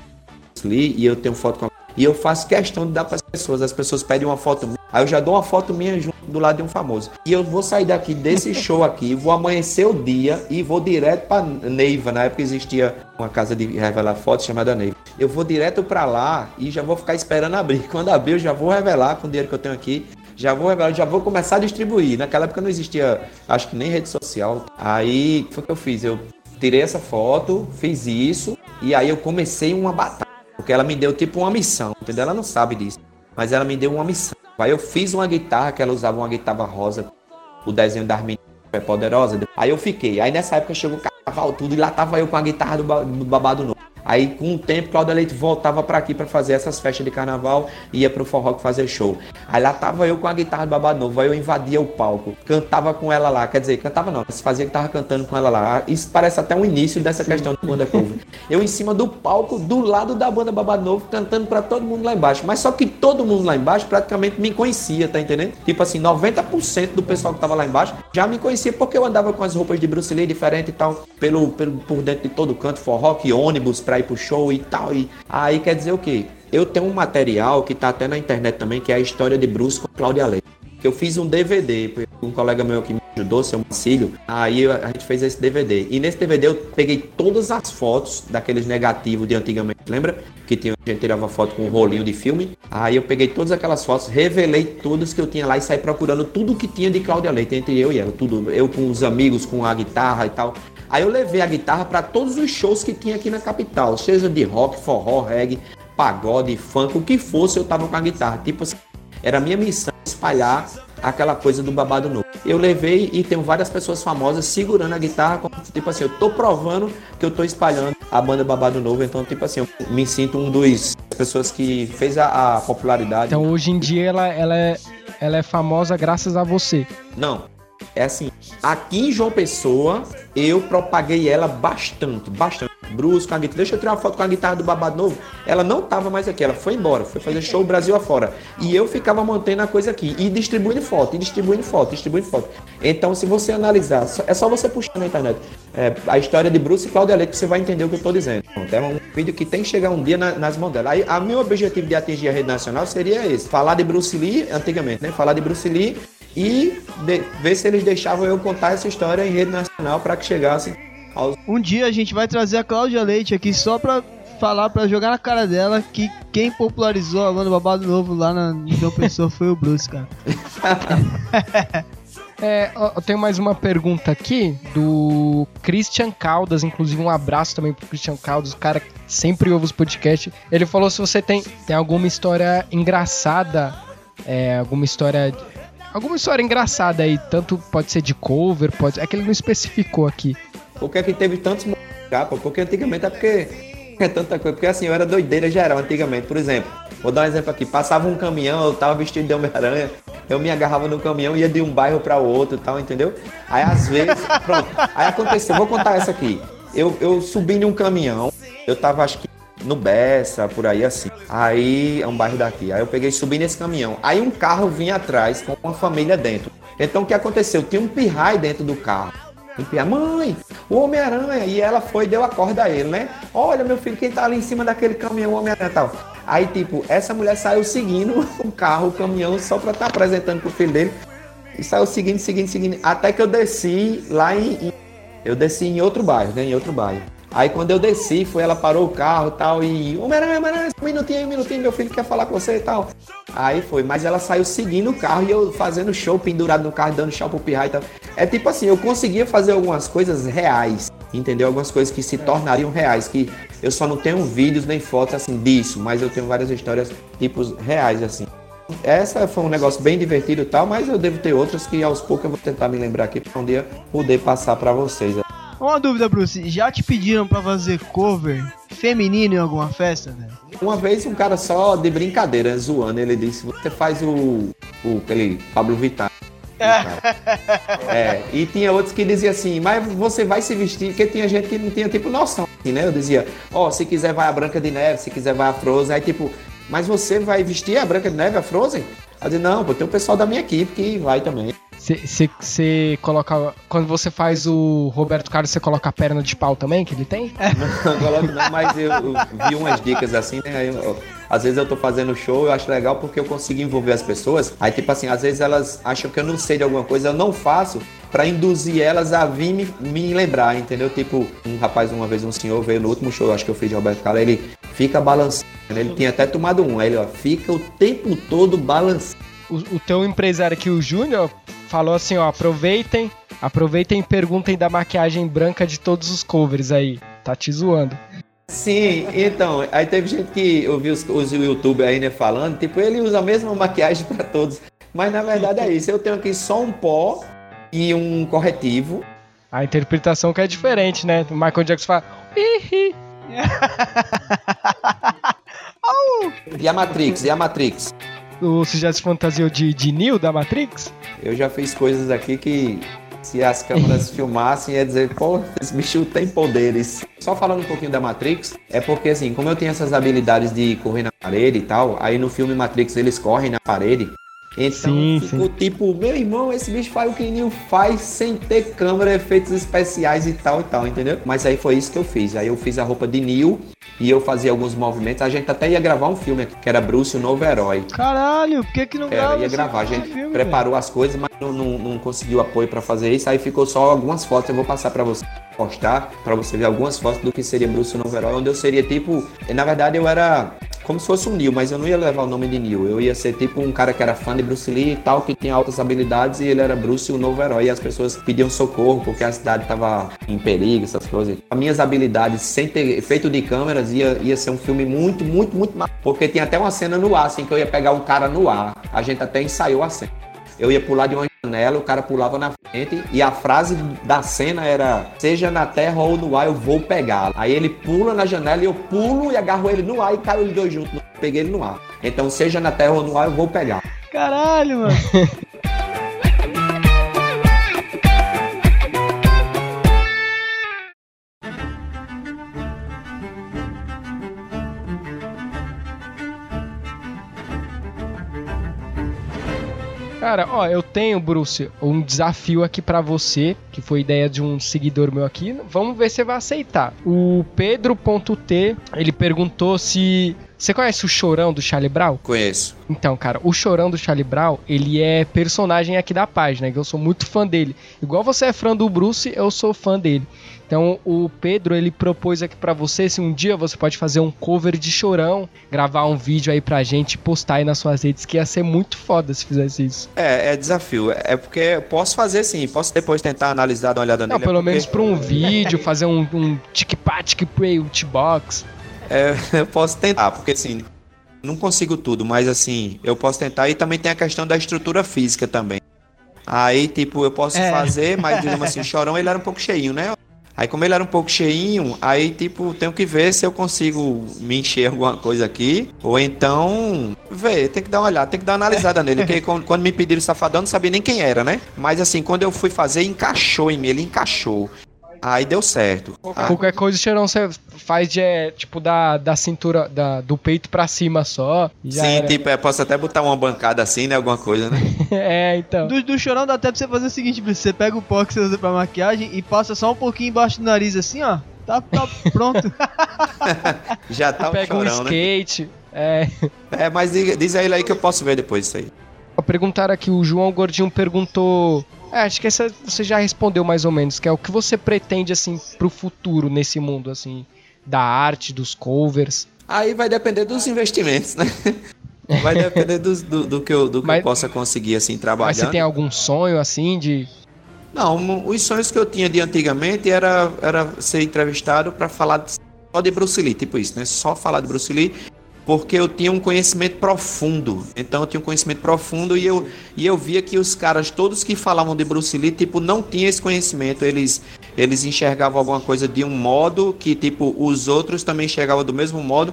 ali e eu tenho foto com a e eu faço questão de dar para as pessoas. As pessoas pedem uma foto. Aí eu já dou uma foto minha junto do lado de um famoso. E eu vou sair daqui desse show aqui, vou amanhecer o dia e vou direto para Neiva. Na época existia uma casa de revelar fotos chamada Neiva. Eu vou direto para lá e já vou ficar esperando abrir. Quando abrir, eu já vou revelar com o dinheiro que eu tenho aqui. Já vou revelar, já vou começar a distribuir. Naquela época não existia, acho que nem rede social. Aí foi o que eu fiz. Eu tirei essa foto, fiz isso e aí eu comecei uma batalha. Porque ela me deu tipo uma missão, entendeu? Ela não sabe disso. Mas ela me deu uma missão. Aí eu fiz uma guitarra, que ela usava uma guitarra rosa, o desenho das meninas é poderosa. Aí eu fiquei. Aí nessa época chegou o carnaval, tudo, e lá tava eu com a guitarra do, do babado novo. Aí com o tempo, Cláudia Leite voltava pra aqui pra fazer essas festas de carnaval e ia pro forró fazer show. Aí lá tava eu com a guitarra do babado novo, aí eu invadia o palco, cantava com ela lá, quer dizer, cantava não, se fazia que tava cantando com ela lá. Isso parece até um início dessa questão do banda cover. Eu em cima do palco, do lado da banda babado novo, cantando pra todo mundo lá embaixo. Mas só que todo mundo lá embaixo praticamente me conhecia, tá entendendo? Tipo assim, 90% do pessoal que tava lá embaixo já me conhecia porque eu andava com as roupas de Bruce Lee diferente e tal, pelo, pelo por dentro de todo canto, forró, que ônibus pra ir pro show e tal. E aí quer dizer o quê? Eu tenho um material que tá até na internet também, que é a história de Bruce com Cláudia Leite. Eu fiz um DVD, um colega meu que me ajudou, seu Marcílio, aí a gente fez esse DVD. E nesse DVD eu peguei todas as fotos daqueles negativos de antigamente, lembra? Que tinha, a gente tirava foto com um rolinho de filme. Aí eu peguei todas aquelas fotos, revelei todas que eu tinha lá e saí procurando tudo que tinha de Cláudia Leite, entre eu e ela, tudo. Eu com os amigos, com a guitarra e tal. Aí eu levei a guitarra para todos os shows que tinha aqui na capital, seja de rock, forró, reggae, pagode, funk, o que fosse, eu tava com a guitarra. Tipo assim, era a minha missão espalhar aquela coisa do babado novo. Eu levei e tenho várias pessoas famosas segurando a guitarra, tipo assim, eu tô provando que eu tô espalhando a banda Babado Novo, então tipo assim, eu me sinto um dos pessoas que fez a, a popularidade. Então hoje em dia ela, ela, é, ela é famosa graças a você. Não, é assim, aqui em João Pessoa, eu propaguei ela bastante, bastante. Brusco, com a guitarra. Deixa eu tirar uma foto com a guitarra do Babado Novo. Ela não tava mais aqui, ela foi embora, foi fazer show Brasil afora. E eu ficava mantendo a coisa aqui, e distribuindo foto, e distribuindo foto, distribuindo foto. Então, se você analisar, é só você puxar na internet é, a história de Bruce e Cláudia Leite, você vai entender o que eu tô dizendo. É um vídeo que tem que chegar um dia na, nas mãos dela. Aí, a meu objetivo de atingir a rede nacional seria esse: falar de Bruce Lee, antigamente, né? Falar de Bruce Lee e de, ver se eles deixavam eu contar essa história em rede nacional para que chegasse aos. Um dia a gente vai trazer a Cláudia Leite aqui só pra falar, pra jogar na cara dela que quem popularizou a banda Babado Novo lá na João Pessoa foi o Bruce, cara. É, eu tenho mais uma pergunta aqui do Christian Caldas, inclusive um abraço também pro Christian Caldas, o cara que sempre ouve os podcasts. Ele falou se você tem, tem alguma história engraçada, é, alguma história alguma história engraçada aí, tanto pode ser de cover, pode, é que ele não especificou aqui. Por que, é que teve tantos capa? Porque antigamente é porque é tanta coisa. Porque assim, eu era doideira geral antigamente. Por exemplo, vou dar um exemplo aqui. Passava um caminhão, eu tava vestido de Homem-Aranha, eu me agarrava no caminhão ia de um bairro para o outro e tal, entendeu? Aí às vezes, pronto. Aí aconteceu, vou contar essa aqui. Eu, eu subi em um caminhão, eu tava acho que no Bessa, por aí assim. Aí é um bairro daqui. Aí eu peguei e subi nesse caminhão. Aí um carro vinha atrás com uma família dentro. Então o que aconteceu? Tinha um pirrai dentro do carro. Um pirrai, mãe, o Homem-Aranha. E ela foi e deu a corda a ele, né? Olha, meu filho, quem tá ali em cima daquele caminhão, o Homem-Aranha tal. Aí, tipo, essa mulher saiu seguindo o carro, o caminhão, só pra estar tá apresentando pro filho dele. E saiu seguindo, seguindo, seguindo. Até que eu desci lá em eu desci em outro bairro, né? Em outro bairro. Aí quando eu desci, foi, ela parou o carro tal, e Homem-Aranha, um minutinho, um minutinho, meu filho quer falar com você e tal. Aí foi, mas ela saiu seguindo o carro e eu fazendo show pendurado no carro, dando show pro pirra e tal. É tipo assim, eu conseguia fazer algumas coisas reais, entendeu? Algumas coisas que se tornariam reais, que eu só não tenho vídeos nem fotos assim disso, mas eu tenho várias histórias tipos reais assim. Essa foi um negócio bem divertido e tal, mas eu devo ter outras que aos poucos eu vou tentar me lembrar aqui para um dia poder passar para vocês. Uma dúvida, Bruce. Já te pediram pra fazer cover feminino em alguma festa, né? Uma vez um cara só de brincadeira, zoando, ele disse, você faz o, o aquele Pablo Vittar. é, e tinha outros que diziam assim, mas você vai se vestir, porque tinha gente que não tinha tipo noção, assim, né? Eu dizia, ó, oh, se quiser vai a Branca de Neve, se quiser vai a Frozen, aí tipo, mas você vai vestir a Branca de Neve, a Frozen? Eu disse, não, pô, tem o pessoal da minha equipe que vai também. Você coloca. Quando você faz o Roberto Carlos, você coloca a perna de pau também, que ele tem? Não, coloco não, mas eu, eu, vi umas dicas assim, né? Eu, às vezes eu tô fazendo show, eu acho legal porque eu consigo envolver as pessoas. Aí, tipo assim, às vezes elas acham que eu não sei de alguma coisa, eu não faço para induzir elas a vir me, me, lembrar, entendeu? Tipo, um rapaz, uma vez, um senhor veio no último show, acho que eu fiz de Roberto Carlos, ele fica balançando. Ele tinha até tomado um, aí ele, ó, fica o tempo todo balançando. O, o teu empresário aqui, o Júnior, falou assim, ó, aproveitem, aproveitem e perguntem da maquiagem branca de todos os covers aí. Tá te zoando. Sim, então, aí teve gente que ouviu os, os YouTube aí, né, falando, tipo, ele usa a mesma maquiagem para todos. Mas na verdade é isso, eu tenho aqui só um pó e um corretivo. A interpretação que é diferente, né? O Michael Jackson fala. Hihi. e a Matrix, e a Matrix? Você já se fantasiou de, de Neo da Matrix? Eu já fiz coisas aqui que se as câmeras filmassem ia dizer, pô, esse bicho tem poderes. Só falando um pouquinho da Matrix, é porque assim, como eu tenho essas habilidades de correr na parede e tal, aí no filme Matrix eles correm na parede Então Sim, ficou tipo, meu irmão, esse bicho faz o que Nil faz sem ter câmera, efeitos especiais e tal e tal, entendeu? Mas aí foi isso que eu fiz. Aí eu fiz a roupa de Nil e eu fazia alguns movimentos. A gente até ia gravar um filme aqui, que era Bruce, o novo herói. Caralho, por que que não grava Era, ia gravar. A gente filme, preparou as coisas, mas não, não, não conseguiu apoio pra fazer isso. Aí ficou só algumas fotos. Eu vou passar pra você postar, pra você ver algumas fotos do que seria Bruce, o novo herói, onde eu seria tipo. Na verdade, eu era como se fosse um Neil, mas eu não ia levar o nome de Neil. Eu ia ser tipo um cara que era fã de Bruce Lee e tal, que tinha altas habilidades e ele era Bruce, o novo herói. E as pessoas pediam socorro porque a cidade estava em perigo, essas coisas. As minhas habilidades, sem ter feito de câmeras, ia, ia ser um filme muito, muito, muito mal. Porque tinha até uma cena no ar, assim, que eu ia pegar um cara no ar. A gente até ensaiou a cena. Eu ia pular de uma janela, o cara pulava na frente e a frase da cena era: seja na terra ou no ar, eu vou pegá-lo. Aí ele pula na janela e eu pulo e agarro ele no ar e caio os dois juntos. Peguei ele no ar. Então, seja na terra ou no ar, eu vou pegar. Caralho, mano. Cara, ó, eu tenho, Bruce, um desafio aqui pra você, que foi ideia de um seguidor meu aqui. Vamos ver se você vai aceitar. O Pedro.t, ele perguntou se você conhece o Chorão do Charlie Brown? Conheço. Então, cara, o Chorão do Charlie Brown, ele é personagem aqui da página, que eu sou muito fã dele. Igual você é fã do Bruce, eu sou fã dele. Então, o Pedro, ele propôs aqui pra você se um dia você pode fazer um cover de Chorão, gravar um vídeo aí pra gente e postar aí nas suas redes, que ia ser muito foda se fizesse isso. É, é desafio. É porque eu posso fazer sim. Posso depois tentar analisar, dar uma olhada Não, nele. pelo é porque- menos pra um vídeo, fazer um, um tic-pat, tic-play, um É, eu posso tentar, porque assim, não consigo tudo, mas assim, eu posso tentar. E também tem a questão da estrutura física também. Aí, tipo, eu posso É. fazer, mas digamos assim, o chorão ele era um pouco cheinho, né? Aí, como ele era um pouco cheinho, aí, tipo, tenho que ver se eu consigo me encher alguma coisa aqui. Ou então, ver, tem que dar uma olhada, tem que dar uma analisada nele. Porque quando, me pediram safadão, eu não sabia nem quem era, né? Mas assim, quando eu fui fazer, encaixou em mim, ele encaixou. Aí deu certo. Ah, Qualquer coisa, o cheirão você faz de, é, tipo, da, da cintura, da, do peito pra cima só. já Sim, era. tipo, é, posso até botar uma bancada assim, né? Alguma coisa, né? é, então. Do, do chorão dá até pra você fazer o seguinte, você pega o pó que você usa pra maquiagem e passa só um pouquinho embaixo do nariz assim, ó. Tá, tá pronto. Já tá um Pega um chorão, né? skate. É. É, mas diga- diz a ele aí que eu posso ver depois isso aí. Perguntaram aqui, o João Gordinho perguntou. É, acho que essa você já respondeu mais ou menos, que é o que você pretende, assim, pro futuro nesse mundo, assim, da arte, dos covers. Aí vai depender dos investimentos, né? Vai depender dos- do, do que, eu, do que Mas- eu possa conseguir, assim, trabalhando. Mas você tem algum sonho, assim, de. Não, os sonhos que eu tinha de antigamente era, era ser entrevistado para falar só de Bruce Lee, tipo isso, né? Só falar de Bruce Lee, porque eu tinha um conhecimento profundo. Então eu tinha um conhecimento profundo e eu, e eu via que os caras, todos que falavam de Bruce Lee, tipo, não tinham esse conhecimento. Eles, eles enxergavam alguma coisa de um modo que, tipo, os outros também enxergavam do mesmo modo.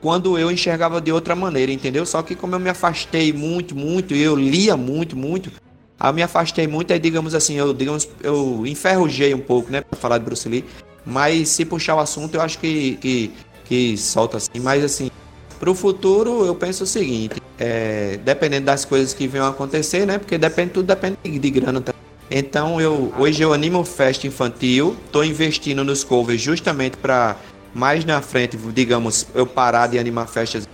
Quando eu enxergava de outra maneira, entendeu? Só que como eu me afastei muito, muito, e eu lia muito, muito, eu me afastei muito, aí digamos assim, eu digamos, eu enferrujei um pouco, né, pra falar de Bruce Lee. Mas se puxar o assunto, eu acho que, que, que solta assim. Mas assim, pro futuro eu penso o seguinte, é, dependendo das coisas que venham acontecer, né? Porque depende, tudo depende de, grana também. Então eu hoje eu animo festa infantil, tô investindo nos covers justamente para mais na frente, digamos, eu parar de animar festas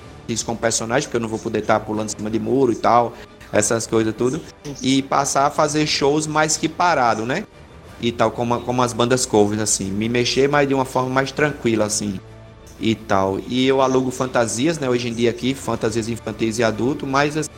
com personagens, porque eu não vou poder estar pulando em cima de muro e tal, essas coisas tudo, e passar a fazer shows mais que parado, né? E tal, como, como as bandas covers, assim, me mexer, mas de uma forma mais tranquila, assim, e tal. E eu alugo fantasias, né, hoje em dia aqui, fantasias infantis e adulto, mas assim,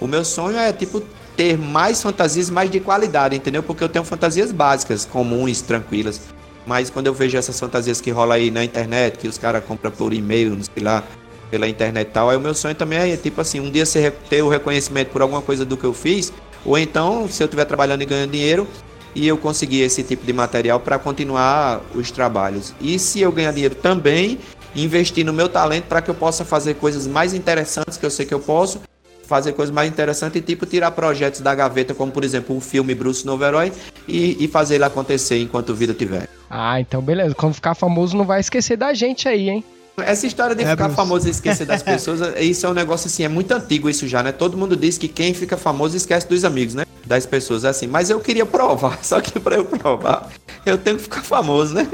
o meu sonho é, tipo, ter mais fantasias, mais de qualidade, entendeu? Porque eu tenho fantasias básicas, comuns, tranquilas. Mas quando eu vejo essas fantasias que rola aí na internet, que os caras compram por e-mail, não sei lá, pela internet e tal, aí o meu sonho também é, tipo assim, um dia ter o reconhecimento por alguma coisa do que eu fiz, ou então, se eu estiver trabalhando e ganhando dinheiro, e eu conseguir esse tipo de material para continuar os trabalhos. E se eu ganhar dinheiro também, investir no meu talento para que eu possa fazer coisas mais interessantes, que eu sei que eu posso, fazer coisas mais interessantes e tipo tirar projetos da gaveta, como por exemplo o filme Bruce Novo Herói, e, e fazer ele acontecer enquanto vida tiver. Ah, então beleza. Quando ficar famoso, não vai esquecer da gente aí, hein? Essa história de É, ficar Bruce. famoso e esquecer das pessoas, isso é um negócio assim, é muito antigo isso já, né? Todo mundo diz que quem fica famoso esquece dos amigos, né? Das pessoas, assim. Mas eu queria provar, só que pra eu provar, eu tenho que ficar famoso, né?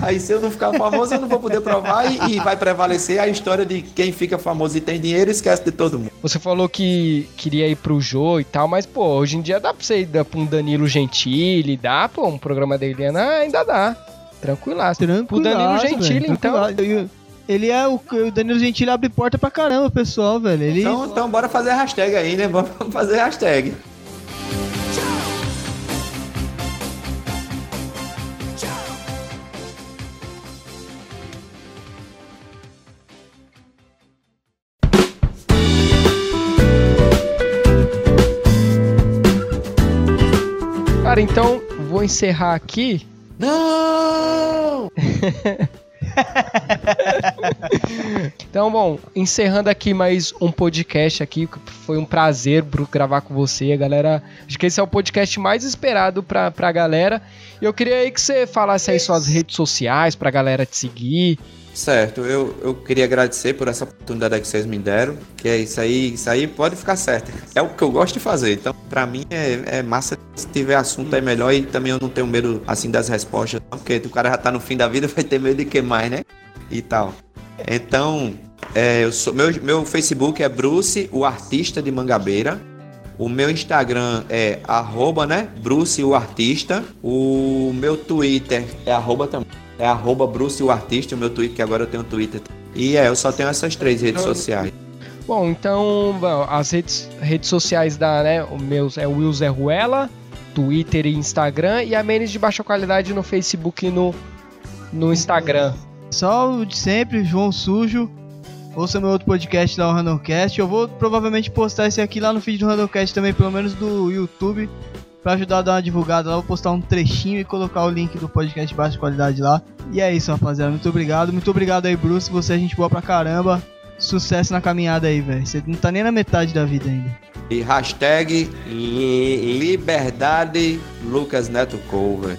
Aí se eu não ficar famoso, eu não vou poder provar e, e vai prevalecer a história de quem fica famoso e tem dinheiro esquece de todo mundo. Você falou que queria ir pro Jô e tal, mas, pô, hoje em dia dá pra você ir dar pra um Danilo Gentili, dá, pô, um programa da Eliana, ah, ainda dá. Tranquilaço. Tranquilo. Pro Danilo Gentili, então. Ele é o, o Danilo Gentili abre porta pra caramba, pessoal, velho. Ele Então, então bora fazer a hashtag aí, né? Vamos fazer a hashtag. Cara, então, vou encerrar aqui. Não! Então, bom, encerrando aqui mais um podcast aqui, foi um prazer gravar com você, galera. Acho que esse é o podcast mais esperado pra, pra galera. E eu queria aí que você falasse aí suas redes sociais pra galera te seguir. Certo, eu, eu queria agradecer por essa oportunidade que vocês me deram, que é isso aí, isso aí pode ficar certo. É o que eu gosto de fazer, então pra mim é, é massa, se tiver assunto é melhor e também eu não tenho medo, assim, das respostas, porque o cara já tá no fim da vida, vai ter medo de que mais, né? E tal. Então, é, eu sou, meu, meu Facebook é Bruce, o artista de Mangabeira. O meu Instagram é arroba, né? Bruce o artista. O meu Twitter é arroba também. É arroba Bruce o artista, o meu Twitter, que agora eu tenho Twitter. E é, eu só tenho essas três redes sociais. Bom, então, bom, as redes, redes sociais da, né, o meu é o Will Zé Ruela, Twitter e Instagram, e a Menes de baixa qualidade no Facebook e no, no Instagram. Só o de sempre, João Sujo. Ouça meu outro podcast lá, o Randomcast. Eu vou provavelmente postar esse aqui lá no feed do Randomcast também, pelo menos do YouTube. Pra ajudar a dar uma divulgada lá, vou postar um trechinho e colocar o link do podcast de baixa qualidade lá. E é isso, rapaziada. Muito obrigado. Muito obrigado aí, Bruce. Você é gente boa pra caramba. Sucesso na caminhada aí, velho. Você não tá nem na metade da vida ainda. E hashtag Liberdade Lucas Neto Cover.